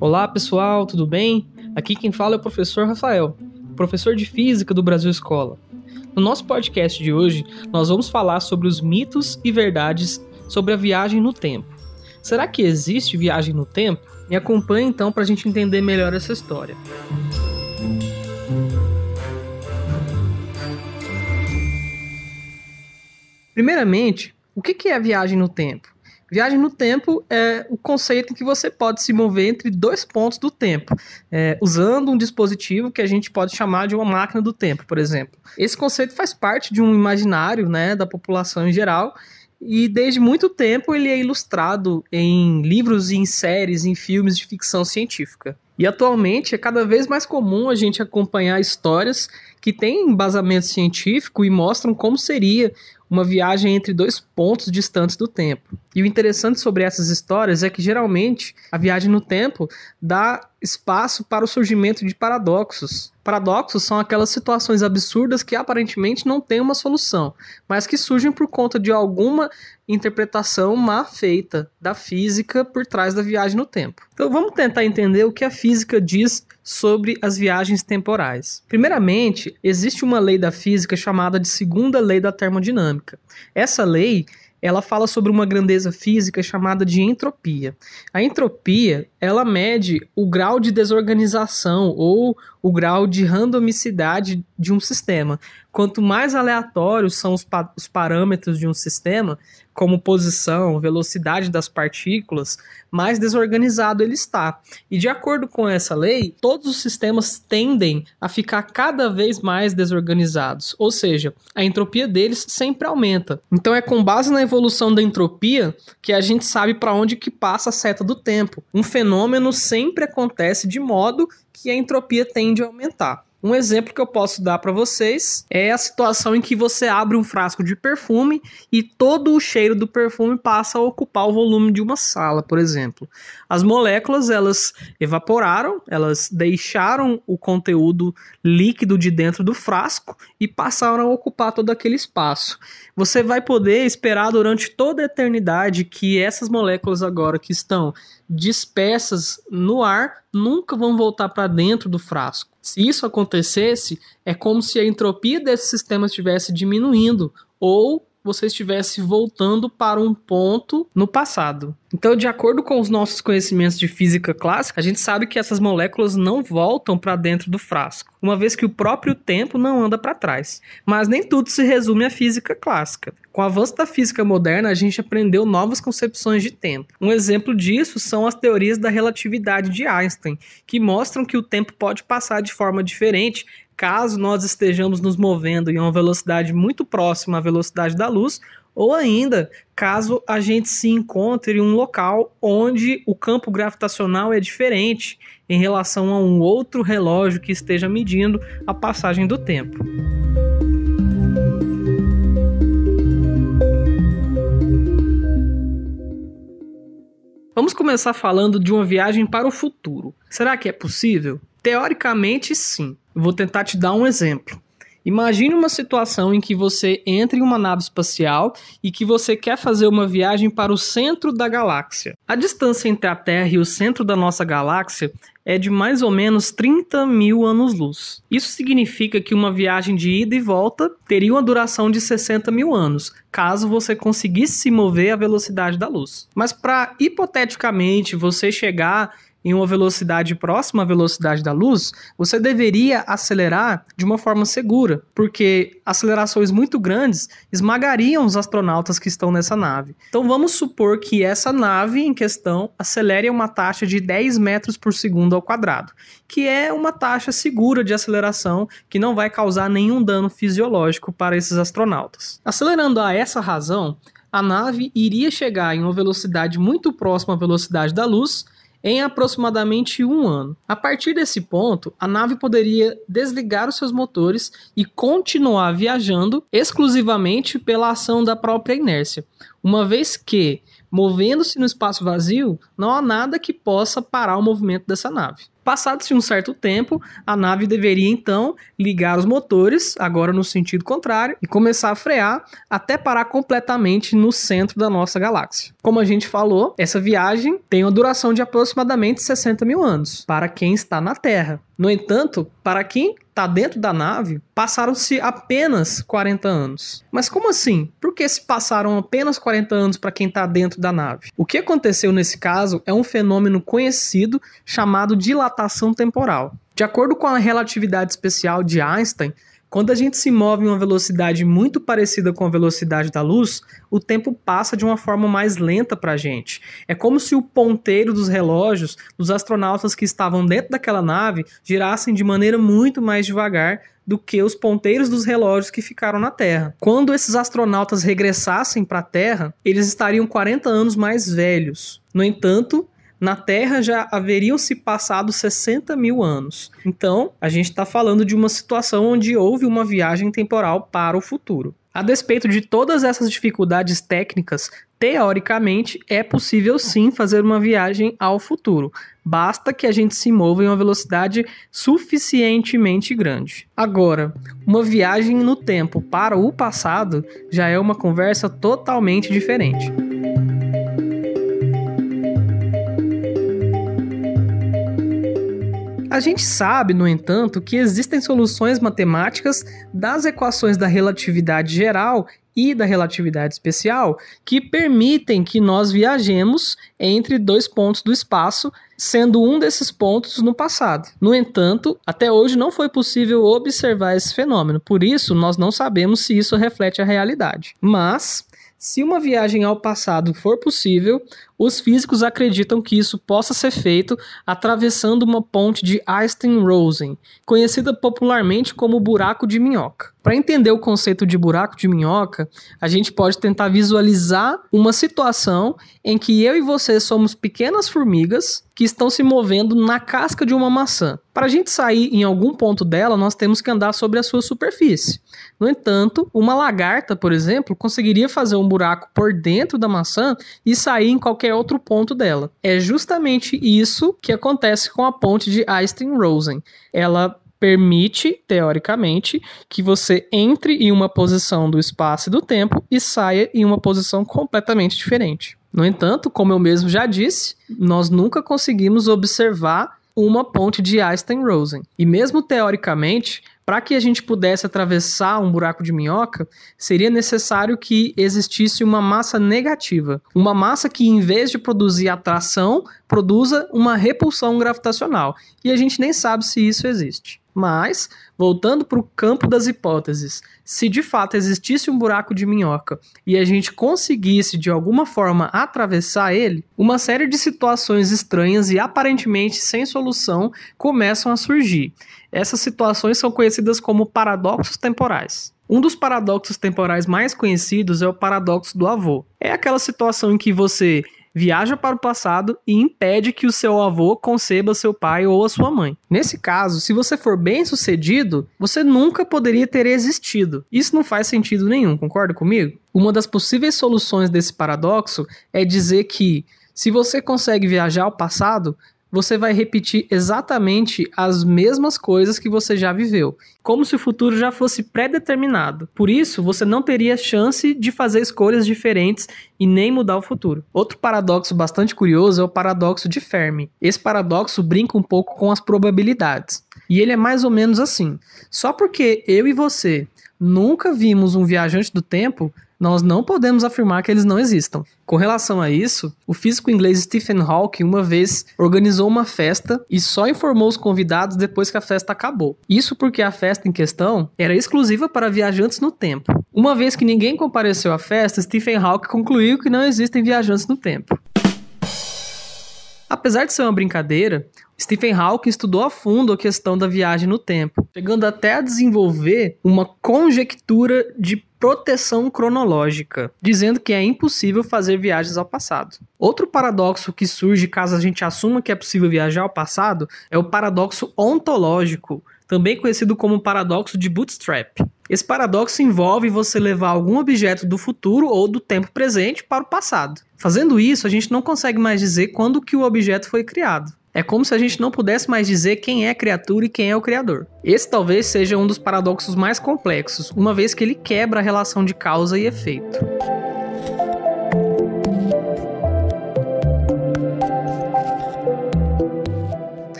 Olá pessoal, tudo bem? Aqui quem fala é o professor Rafael, professor de Física do Brasil Escola. No nosso podcast de hoje, nós vamos falar sobre os mitos e verdades sobre a viagem no tempo. Será que existe viagem no tempo? Me acompanhe então para a gente entender melhor essa história. Primeiramente, o que é a viagem no tempo? Viagem no tempo é o conceito em que você pode se mover entre dois pontos do tempo, é, usando um dispositivo que a gente pode chamar de uma máquina do tempo, por exemplo. Esse conceito faz parte de um imaginário né, da população em geral e desde muito tempo ele é ilustrado em livros, em séries, em filmes de ficção científica. E atualmente é cada vez mais comum a gente acompanhar histórias que têm embasamento científico e mostram como seria uma viagem entre dois pontos distantes do tempo. E o interessante sobre essas histórias é que geralmente a viagem no tempo dá espaço para o surgimento de paradoxos. Paradoxos são aquelas situações absurdas que aparentemente não têm uma solução, mas que surgem por conta de alguma interpretação má feita da física por trás da viagem no tempo. Então vamos tentar entender o que a física diz sobre as viagens temporais. Primeiramente, existe uma lei da física chamada de segunda lei da termodinâmica. Essa lei ela fala sobre uma grandeza física chamada de entropia. A entropia, ela mede o grau de desorganização ou o grau de randomicidade de um sistema. Quanto mais aleatórios são os, pa os parâmetros de um sistema, como posição, velocidade das partículas, mais desorganizado ele está. E de acordo com essa lei, todos os sistemas tendem a ficar cada vez mais desorganizados, ou seja, a entropia deles sempre aumenta. Então é com base na evolução da entropia que a gente sabe para onde que passa a seta do tempo. Um fenômeno sempre acontece de modo que a entropia tende a aumentar. Um exemplo que eu posso dar para vocês é a situação em que você abre um frasco de perfume e todo o cheiro do perfume passa a ocupar o volume de uma sala, por exemplo. As moléculas elas evaporaram, elas deixaram o conteúdo líquido de dentro do frasco e passaram a ocupar todo aquele espaço. Você vai poder esperar durante toda a eternidade que essas moléculas agora que estão dispersas no ar nunca vão voltar para dentro do frasco. Se isso acontecesse, é como se a entropia desse sistema estivesse diminuindo ou você estivesse voltando para um ponto no passado. Então, de acordo com os nossos conhecimentos de física clássica, a gente sabe que essas moléculas não voltam para dentro do frasco, uma vez que o próprio tempo não anda para trás. Mas nem tudo se resume à física clássica. Com o avanço da física moderna, a gente aprendeu novas concepções de tempo. Um exemplo disso são as teorias da relatividade de Einstein, que mostram que o tempo pode passar de forma diferente caso nós estejamos nos movendo em uma velocidade muito próxima à velocidade da luz, ou ainda caso a gente se encontre em um local onde o campo gravitacional é diferente em relação a um outro relógio que esteja medindo a passagem do tempo. Vamos começar falando de uma viagem para o futuro. Será que é possível? Teoricamente, sim. Vou tentar te dar um exemplo. Imagine uma situação em que você entra em uma nave espacial e que você quer fazer uma viagem para o centro da galáxia. A distância entre a Terra e o centro da nossa galáxia é de mais ou menos 30 mil anos-luz. Isso significa que uma viagem de ida e volta teria uma duração de 60 mil anos, caso você conseguisse se mover à velocidade da luz. Mas para hipoteticamente você chegar em uma velocidade próxima à velocidade da luz, você deveria acelerar de uma forma segura, porque acelerações muito grandes esmagariam os astronautas que estão nessa nave. Então vamos supor que essa nave em questão acelere a uma taxa de 10 metros por segundo ao quadrado, que é uma taxa segura de aceleração que não vai causar nenhum dano fisiológico para esses astronautas. Acelerando a essa razão, a nave iria chegar em uma velocidade muito próxima à velocidade da luz em aproximadamente um ano. A partir desse ponto, a nave poderia desligar os seus motores e continuar viajando exclusivamente pela ação da própria inércia. uma vez que, movendo-se no espaço vazio, não há nada que possa parar o movimento dessa nave. Passado-se um certo tempo, a nave deveria então ligar os motores, agora no sentido contrário, e começar a frear até parar completamente no centro da nossa galáxia. Como a gente falou, essa viagem tem uma duração de aproximadamente 60 mil anos para quem está na Terra. No entanto, para quem está dentro da nave, passaram-se apenas 40 anos. Mas como assim? Por que se passaram apenas 40 anos para quem está dentro da nave? O que aconteceu nesse caso é um fenômeno conhecido chamado dilatação temporal. De acordo com a relatividade especial de Einstein, quando a gente se move em uma velocidade muito parecida com a velocidade da luz, o tempo passa de uma forma mais lenta para a gente. É como se o ponteiro dos relógios dos astronautas que estavam dentro daquela nave girassem de maneira muito mais devagar do que os ponteiros dos relógios que ficaram na Terra. Quando esses astronautas regressassem para a Terra, eles estariam 40 anos mais velhos. No entanto, na Terra já haveriam se passado 60 mil anos. Então, a gente está falando de uma situação onde houve uma viagem temporal para o futuro. A despeito de todas essas dificuldades técnicas, teoricamente é possível sim fazer uma viagem ao futuro. Basta que a gente se mova em uma velocidade suficientemente grande. Agora, uma viagem no tempo para o passado já é uma conversa totalmente diferente. A gente sabe, no entanto, que existem soluções matemáticas das equações da relatividade geral e da relatividade especial que permitem que nós viajemos entre dois pontos do espaço, sendo um desses pontos no passado. No entanto, até hoje não foi possível observar esse fenômeno, por isso nós não sabemos se isso reflete a realidade. Mas se uma viagem ao passado for possível, os físicos acreditam que isso possa ser feito atravessando uma ponte de Einstein-Rosen, conhecida popularmente como buraco de minhoca. Para entender o conceito de buraco de minhoca, a gente pode tentar visualizar uma situação em que eu e você somos pequenas formigas que estão se movendo na casca de uma maçã. Para a gente sair em algum ponto dela, nós temos que andar sobre a sua superfície. No entanto, uma lagarta, por exemplo, conseguiria fazer um buraco por dentro da maçã e sair em qualquer qualquer outro ponto dela. É justamente isso que acontece com a ponte de Einstein-Rosen. Ela permite, teoricamente, que você entre em uma posição do espaço e do tempo e saia em uma posição completamente diferente. No entanto, como eu mesmo já disse, nós nunca conseguimos observar uma ponte de Einstein-Rosen. E mesmo teoricamente, para que a gente pudesse atravessar um buraco de minhoca, seria necessário que existisse uma massa negativa. Uma massa que, em vez de produzir atração, produza uma repulsão gravitacional. E a gente nem sabe se isso existe. Mas, voltando para o campo das hipóteses, se de fato existisse um buraco de minhoca e a gente conseguisse de alguma forma atravessar ele, uma série de situações estranhas e aparentemente sem solução começam a surgir. Essas situações são conhecidas como paradoxos temporais. Um dos paradoxos temporais mais conhecidos é o paradoxo do avô. É aquela situação em que você viaja para o passado e impede que o seu avô conceba seu pai ou a sua mãe. Nesse caso, se você for bem sucedido, você nunca poderia ter existido. Isso não faz sentido nenhum, concorda comigo? Uma das possíveis soluções desse paradoxo é dizer que se você consegue viajar ao passado, você vai repetir exatamente as mesmas coisas que você já viveu, como se o futuro já fosse pré-determinado. Por isso, você não teria chance de fazer escolhas diferentes e nem mudar o futuro. Outro paradoxo bastante curioso é o paradoxo de Fermi. Esse paradoxo brinca um pouco com as probabilidades. E ele é mais ou menos assim: só porque eu e você nunca vimos um viajante do tempo, nós não podemos afirmar que eles não existam. Com relação a isso, o físico inglês Stephen Hawking uma vez organizou uma festa e só informou os convidados depois que a festa acabou. Isso porque a festa em questão era exclusiva para viajantes no tempo. Uma vez que ninguém compareceu à festa, Stephen Hawking concluiu que não existem viajantes no tempo. Apesar de ser uma brincadeira, Stephen Hawking estudou a fundo a questão da viagem no tempo, chegando até a desenvolver uma conjectura de proteção cronológica, dizendo que é impossível fazer viagens ao passado. Outro paradoxo que surge caso a gente assuma que é possível viajar ao passado é o paradoxo ontológico, também conhecido como paradoxo de Bootstrap. Esse paradoxo envolve você levar algum objeto do futuro ou do tempo presente para o passado. Fazendo isso, a gente não consegue mais dizer quando que o objeto foi criado. É como se a gente não pudesse mais dizer quem é a criatura e quem é o criador. Esse talvez seja um dos paradoxos mais complexos, uma vez que ele quebra a relação de causa e efeito.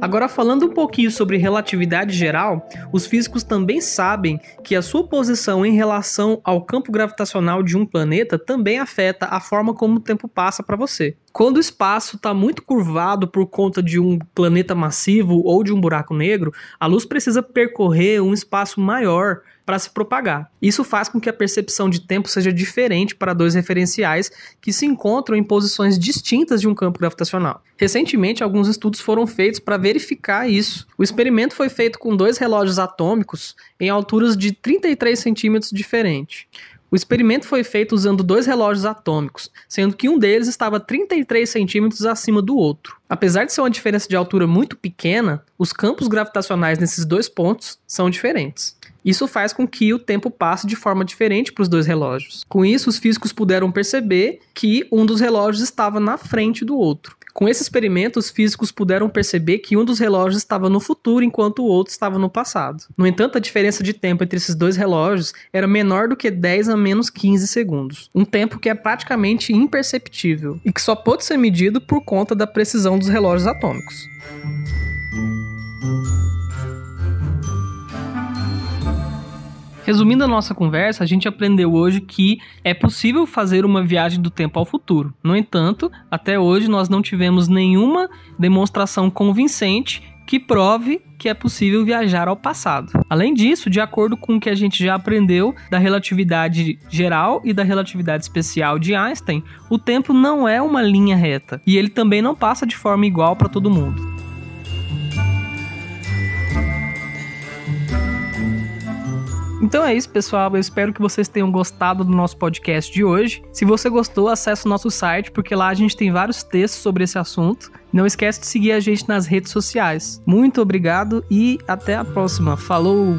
Agora, falando um pouquinho sobre relatividade geral, os físicos também sabem que a sua posição em relação ao campo gravitacional de um planeta também afeta a forma como o tempo passa para você. Quando o espaço está muito curvado por conta de um planeta massivo ou de um buraco negro, a luz precisa percorrer um espaço maior para se propagar. Isso faz com que a percepção de tempo seja diferente para dois referenciais que se encontram em posições distintas de um campo gravitacional. Recentemente, alguns estudos foram feitos para verificar isso. O experimento foi feito com dois relógios atômicos em alturas de 33 centímetros diferentes. O experimento foi feito usando dois relógios atômicos, sendo que um deles estava 33 centímetros acima do outro. Apesar de ser uma diferença de altura muito pequena, os campos gravitacionais nesses dois pontos são diferentes. Isso faz com que o tempo passe de forma diferente para os dois relógios. Com isso, os físicos puderam perceber que um dos relógios estava na frente do outro. Com esse experimento, os físicos puderam perceber que um dos relógios estava no futuro enquanto o outro estava no passado. No entanto, a diferença de tempo entre esses dois relógios era menor do que 10 a menos 15 segundos, um tempo que é praticamente imperceptível e que só pode ser medido por conta da precisão dos relógios atômicos. Resumindo a nossa conversa, a gente aprendeu hoje que é possível fazer uma viagem do tempo ao futuro. No entanto, até hoje nós não tivemos nenhuma demonstração convincente que prove que é possível viajar ao passado. Além disso, de acordo com o que a gente já aprendeu da relatividade geral e da relatividade especial de Einstein, o tempo não é uma linha reta e ele também não passa de forma igual para todo mundo. Então é isso, pessoal. Eu espero que vocês tenham gostado do nosso podcast de hoje. Se você gostou, acesse o nosso site, porque lá a gente tem vários textos sobre esse assunto. Não esquece de seguir a gente nas redes sociais. Muito obrigado e até a próxima. Falou!